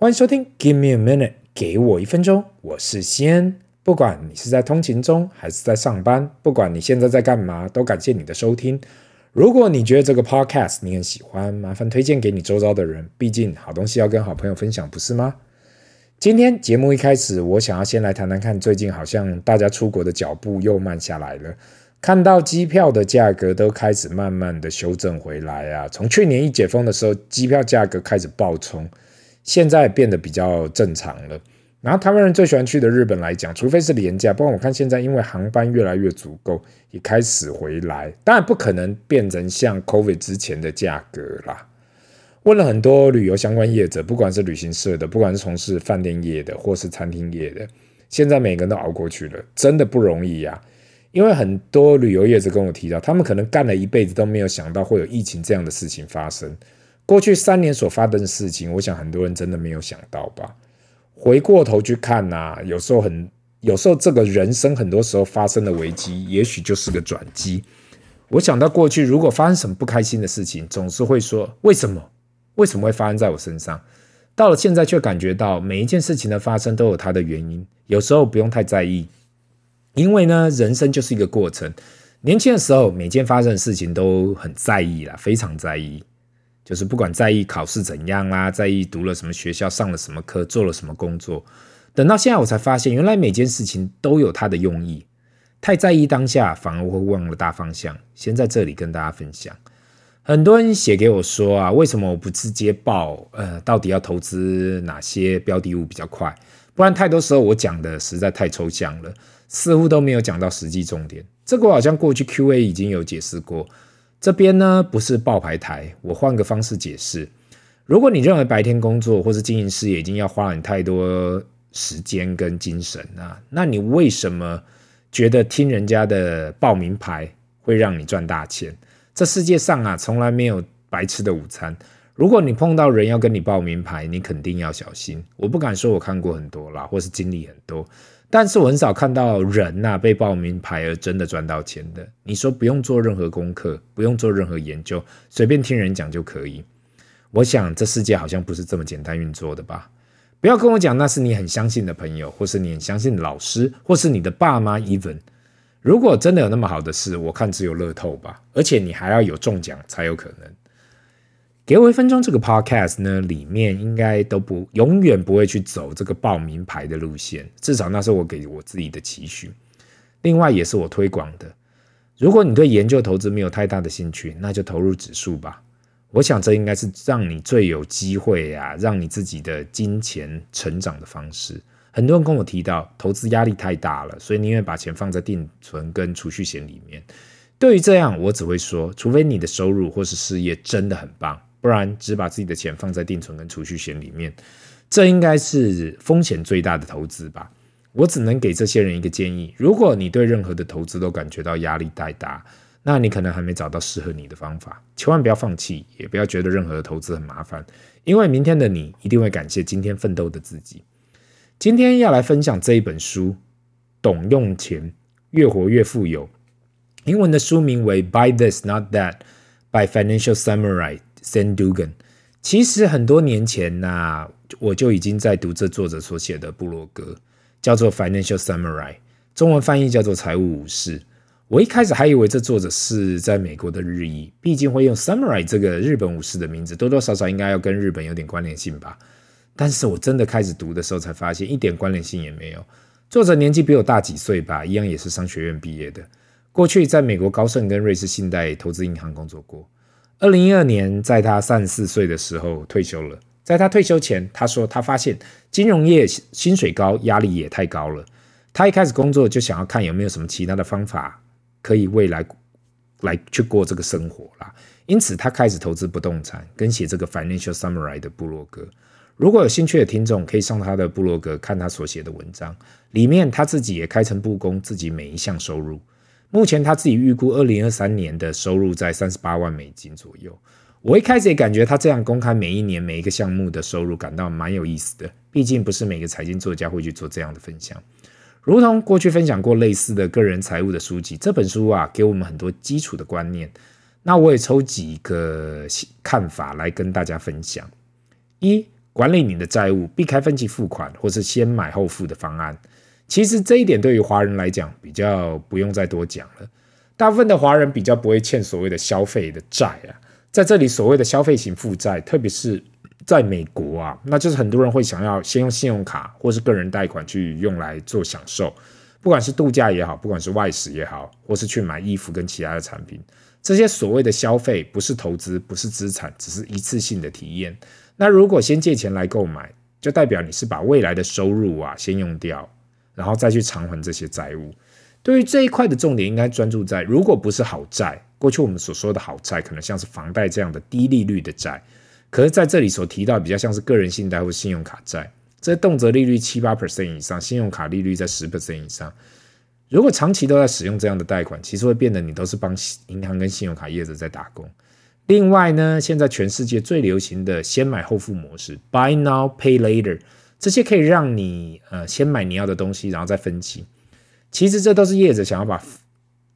欢迎收听，Give me a minute，给我一分钟，我是西恩。不管你是在通勤中还是在上班，不管你现在在干嘛，都感谢你的收听。如果你觉得这个 podcast 你很喜欢，麻烦推荐给你周遭的人，毕竟好东西要跟好朋友分享，不是吗？今天节目一开始，我想要先来谈谈看，最近好像大家出国的脚步又慢下来了，看到机票的价格都开始慢慢的修正回来啊。从去年一解封的时候，机票价格开始暴冲。现在变得比较正常了。然后台湾人最喜欢去的日本来讲，除非是廉价，不然我看现在因为航班越来越足够，也开始回来。当然不可能变成像 COVID 之前的价格啦。问了很多旅游相关业者，不管是旅行社的，不管是从事饭店业的，或是餐厅业的，现在每个人都熬过去了，真的不容易呀。因为很多旅游业者跟我提到，他们可能干了一辈子都没有想到会有疫情这样的事情发生。过去三年所发生的事情，我想很多人真的没有想到吧？回过头去看呐、有时候很，有时候这个人生很多时候发生的危机，也许就是个转机。我想到过去如果发生什么不开心的事情，总是会说为什么？为什么会发生在我身上？到了现在却感觉到每一件事情的发生都有它的原因，有时候不用太在意，因为呢，人生就是一个过程。年轻的时候，每件发生的事情都很在意啦，非常在意。就是不管在意考试怎样啦，在意读了什么学校、上了什么课、做了什么工作，等到现在我才发现，原来每件事情都有它的用意。太在意当下，反而会忘了大方向。先在这里跟大家分享，很多人写给我说啊，为什么我不直接报？呃，到底要投资哪些标的物比较快？不然太多时候我讲的实在太抽象了，似乎都没有讲到实际重点。这个好像过去 Q&A 已经有解释过。这边呢，不是报牌台，我换个方式解释。如果你认为白天工作或是经营事业已经要花了你太多时间跟精神啊，那你为什么觉得听人家的报名牌会让你赚大钱？这世界上啊，从来没有白吃的午餐。如果你碰到人要跟你报名牌，你肯定要小心。我不敢说我看过很多啦，或是经历很多。但是我很少看到人呐、被报名牌而真的赚到钱的。你说不用做任何功课，不用做任何研究，随便听人讲就可以。我想这世界好像不是这么简单运作的吧？不要跟我讲那是你很相信的朋友，或是你很相信的老师，或是你的爸妈。even 如果真的有那么好的事，我看只有乐透吧。而且你还要有中奖才有可能。给我一分钟，这个 podcast 呢，里面应该都不永远不会去走这个报名牌的路线，至少那是我给我自己的期许。另外，也是我推广的。如果你对研究投资没有太大的兴趣，那就投入指数吧。我想这应该是让你最有机会啊，让你自己的金钱成长的方式。很多人跟我提到，投资压力太大了，所以宁愿把钱放在定存跟储蓄险里面。对于这样，我只会说，除非你的收入或是事业真的很棒。不然只把自己的钱放在定存跟储蓄险里面，这应该是风险最大的投资吧。我只能给这些人一个建议：如果你对任何的投资都感觉到压力太大，那你可能还没找到适合你的方法。千万不要放弃，也不要觉得任何的投资很麻烦，因为明天的你一定会感谢今天奋斗的自己。今天要来分享这一本书《懂用钱，越活越富有》，英文的书名为《Buy This Not That》by Financial Samurai。Sandu Gan，其实很多年前呐、我就已经在读这作者所写的部落格，叫做《Financial Samurai》，中文翻译叫做《财务武士》。我一开始还以为这作者是在美国的日裔，毕竟会用 Samurai 这个日本武士的名字，多多少少应该要跟日本有点关联性吧。但是我真的开始读的时候，才发现一点关联性也没有。作者年纪比我大几岁吧，一样也是商学院毕业的，过去在美国高盛跟瑞士信贷投资银行工作过。二零一二年，在他三十四岁的时候退休了。在他退休前，他说他发现金融业薪水高，压力也太高了。他一开始工作就想要看有没有什么其他的方法可以未来来去过这个生活啦。因此，他开始投资不动产，跟写这个 Financial Samurai 的部落格。如果有兴趣的听众，可以上他的部落格看他所写的文章，里面他自己也开诚布公自己每一项收入。目前他自己预估二零二三年的收入在三十八万美金左右。我一开始也感觉他这样公开每一年每一个项目的收入，感到蛮有意思的。毕竟不是每个财经作家会去做这样的分享。如同过去分享过类似的个人财务的书籍，这本书啊给我们很多基础的观念。那我也抽几个看法来跟大家分享。一，管理你的债务，避开分期付款或是先买后付的方案。其实这一点对于华人来讲比较不用再多讲了。大部分的华人比较不会欠所谓的消费的债啊，在这里所谓的消费型负债，特别是在美国啊，那就是很多人会想要先用信用卡或是个人贷款去用来做享受，不管是度假也好，不管是外食也好，或是去买衣服跟其他的产品。这些所谓的消费不是投资，不是资产，只是一次性的体验。那如果先借钱来购买，就代表你是把未来的收入啊先用掉，然后再去偿还这些债务。对于这一块的重点，应该专注在，如果不是好债，过去我们所说的好债，可能像是房贷这样的低利率的债。可是在这里所提到，比较像是个人信贷或信用卡债，这动辄利率七八 percent 以上，信用卡利率在十 percent 以上。如果长期都在使用这样的贷款，其实会变得你都是帮银行跟信用卡业者在打工。另外呢，现在全世界最流行的先买后付模式 （Buy Now Pay Later），这些可以让你呃先买你要的东西，然后再分期。其实这都是业者想要把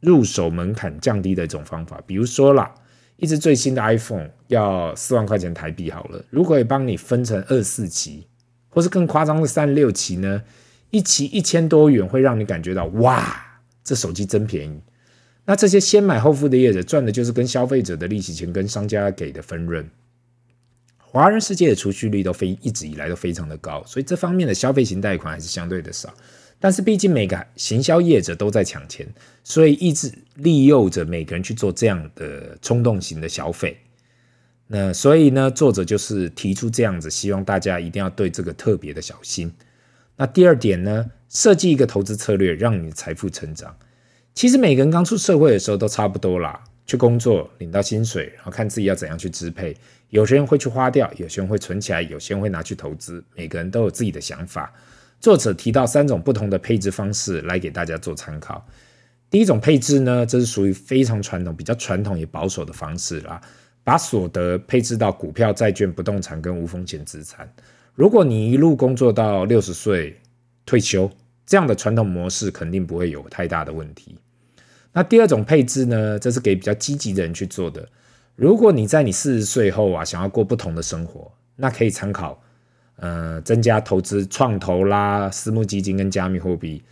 入手门槛降低的一种方法。比如说啦，一支最新的 iPhone 要四万块钱台币好了，如果也帮你分成二四期，或是更夸张的三六期呢？一期一千多元会让你感觉到哇，这手机真便宜。那这些先买后付的业者赚的就是跟消费者的利息钱跟商家给的分润。华人世界的储蓄率都非一直以来都非常的高，所以这方面的消费型贷款还是相对的少。但是毕竟每个行销业者都在抢钱，所以一直利诱着每个人去做这样的冲动型的消费。那所以呢，作者就是提出这样子，希望大家一定要对这个特别的小心。那第二点呢，设计一个投资策略，让你的财富成长。其实每个人刚出社会的时候都差不多啦，去工作，领到薪水，然后看自己要怎样去支配。有些人会去花掉，有些人会存起来，有些人会拿去投资。每个人都有自己的想法。作者提到三种不同的配置方式来给大家做参考。第一种配置呢，这是属于非常传统、比较传统也保守的方式啦，把所得配置到股票、债券、不动产跟无风险资产。如果你一路工作到六十岁退休，这样的传统模式肯定不会有太大的问题。那第二种配置呢，这是给比较积极的人去做的。如果你在你四十岁后啊，想要过不同的生活，那可以参考，呃，增加投资创投啦、私募基金跟加密货币，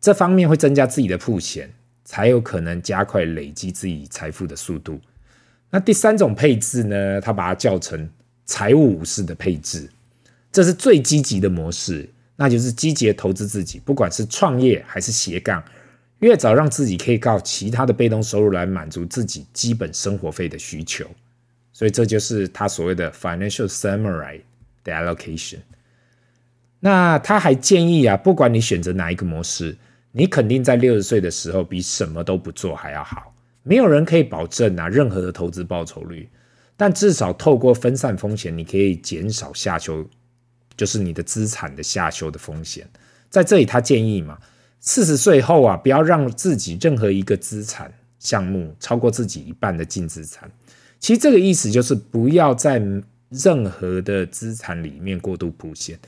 这方面会增加自己的曝险，才有可能加快累积自己财富的速度。那第三种配置呢，他把它叫成财务武士的配置。这是最积极的模式，那就是积极投资自己，不管是创业还是斜杠，越早让自己可以靠其他的被动收入来满足自己基本生活费的需求，所以这就是他所谓的 financial samurai 的 allocation。那他还建议啊，不管你选择哪一个模式，你肯定在六十岁的时候比什么都不做还要好。没有人可以保证啊任何的投资报酬率，但至少透过分散风险，你可以减少下修。就是你的资产的下修的风险，在这里他建议嘛，四十岁后啊，不要让自己任何一个资产项目超过自己一半的净资产。其实这个意思就是不要在任何的资产里面过度铺线。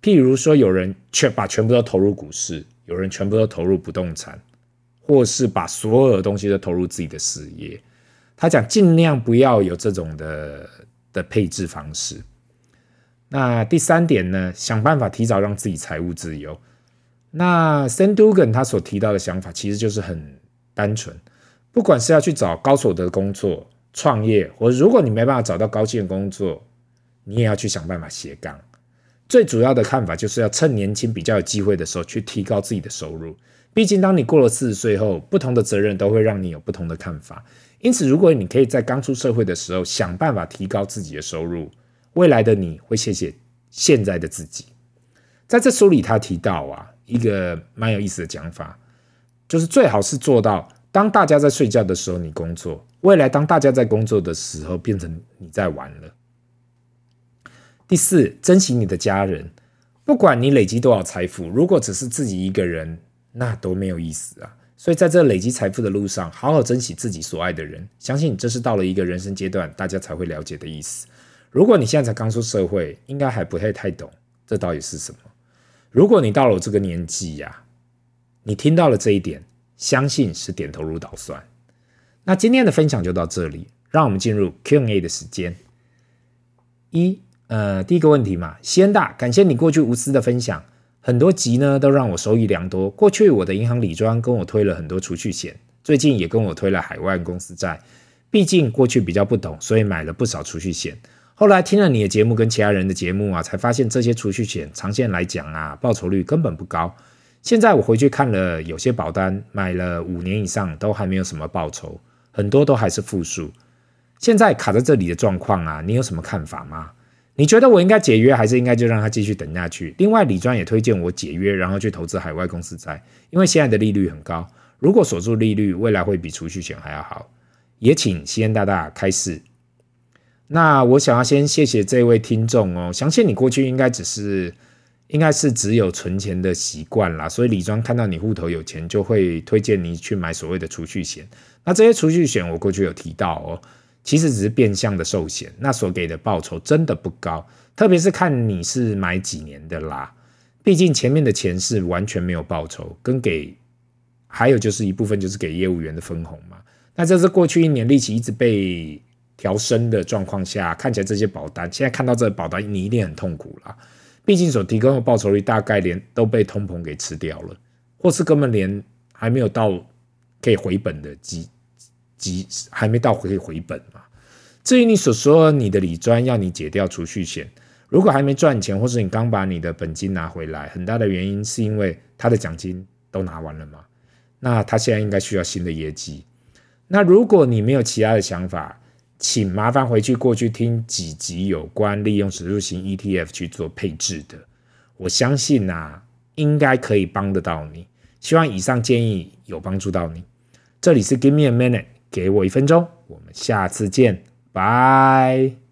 譬如说，有人全把全部都投入股市，有人全部都投入不动产，或是把所有的东西都投入自己的事业。他讲尽量不要有这种的的配置方式。那第三点呢，想办法提早让自己财务自由。那 s a n d u g a n 他所提到的想法其实就是很单纯，不管是要去找高所得工作、创业，或如果你没办法找到高薪的工作，你也要去想办法斜杠。最主要的看法就是要趁年轻、比较有机会的时候去提高自己的收入。毕竟当你过了四十岁后，不同的责任都会让你有不同的看法。因此，如果你可以在刚出社会的时候想办法提高自己的收入，未来的你会谢谢现在的自己。在这书里，他提到啊，一个蛮有意思的讲法，就是最好是做到，当大家在睡觉的时候你工作，未来当大家在工作的时候变成你在玩了。第四，珍惜你的家人，不管你累积多少财富，如果只是自己一个人，那都没有意思啊。所以在这累积财富的路上，好好珍惜自己所爱的人，相信这是到了一个人生阶段，大家才会了解的意思。如果你现在才刚出社会，应该还不太太懂这到底是什么。如果你到了我这个年纪呀、你听到了这一点，相信是点头如捣蒜。那今天的分享就到这里，让我们进入 Q&A 的时间。一，呃，第一个问题嘛，先大，感谢你过去无私的分享，很多集呢都让我收益良多。过去我的银行理专跟我推了很多储蓄险，最近也跟我推了海外公司债。毕竟过去比较不懂，所以买了不少储蓄险。后来听了你的节目跟其他人的节目啊，才发现这些储蓄险长线来讲啊，报酬率根本不高。现在我回去看了，有些保单买了五年以上都还没有什么报酬，很多都还是负数。现在卡在这里的状况啊，你有什么看法吗？你觉得我应该解约，还是应该就让它继续等下去？另外，李专也推荐我解约，然后去投资海外公司债，因为现在的利率很高，如果锁住利率，未来会比储蓄险还要好。也请西恩大大开示。那我想要先谢谢这位听众哦，相信你过去应该只是，应该是只有存钱的习惯啦，所以李庄看到你户头有钱，就会推荐你去买所谓的储蓄险。那这些储蓄险我过去有提到哦，其实只是变相的寿险，那所给的报酬真的不高，特别是看你是买几年的啦，毕竟前面的钱是完全没有报酬，跟给，还有就是一部分就是给业务员的分红嘛。那这是过去一年利息一直被调升的状况下，看起来这些保单现在看到这个保单，你一定很痛苦啦。毕竟所提供的报酬率大概连都被通膨给吃掉了，或是根本连还没有到可以回本的机机还没到可以回本嘛。至于你所说你的理专要你解掉储蓄险，如果还没赚钱，或是你刚把你的本金拿回来，很大的原因是因为他的奖金都拿完了嘛。那他现在应该需要新的业绩。那如果你没有其他的想法，请麻烦回去过去听几集有关利用指数型 ETF 去做配置的，我相信呐、啊，应该可以帮得到你。希望以上建议有帮助到你。这里是 Give me a minute，给我一分钟，我们下次见，拜。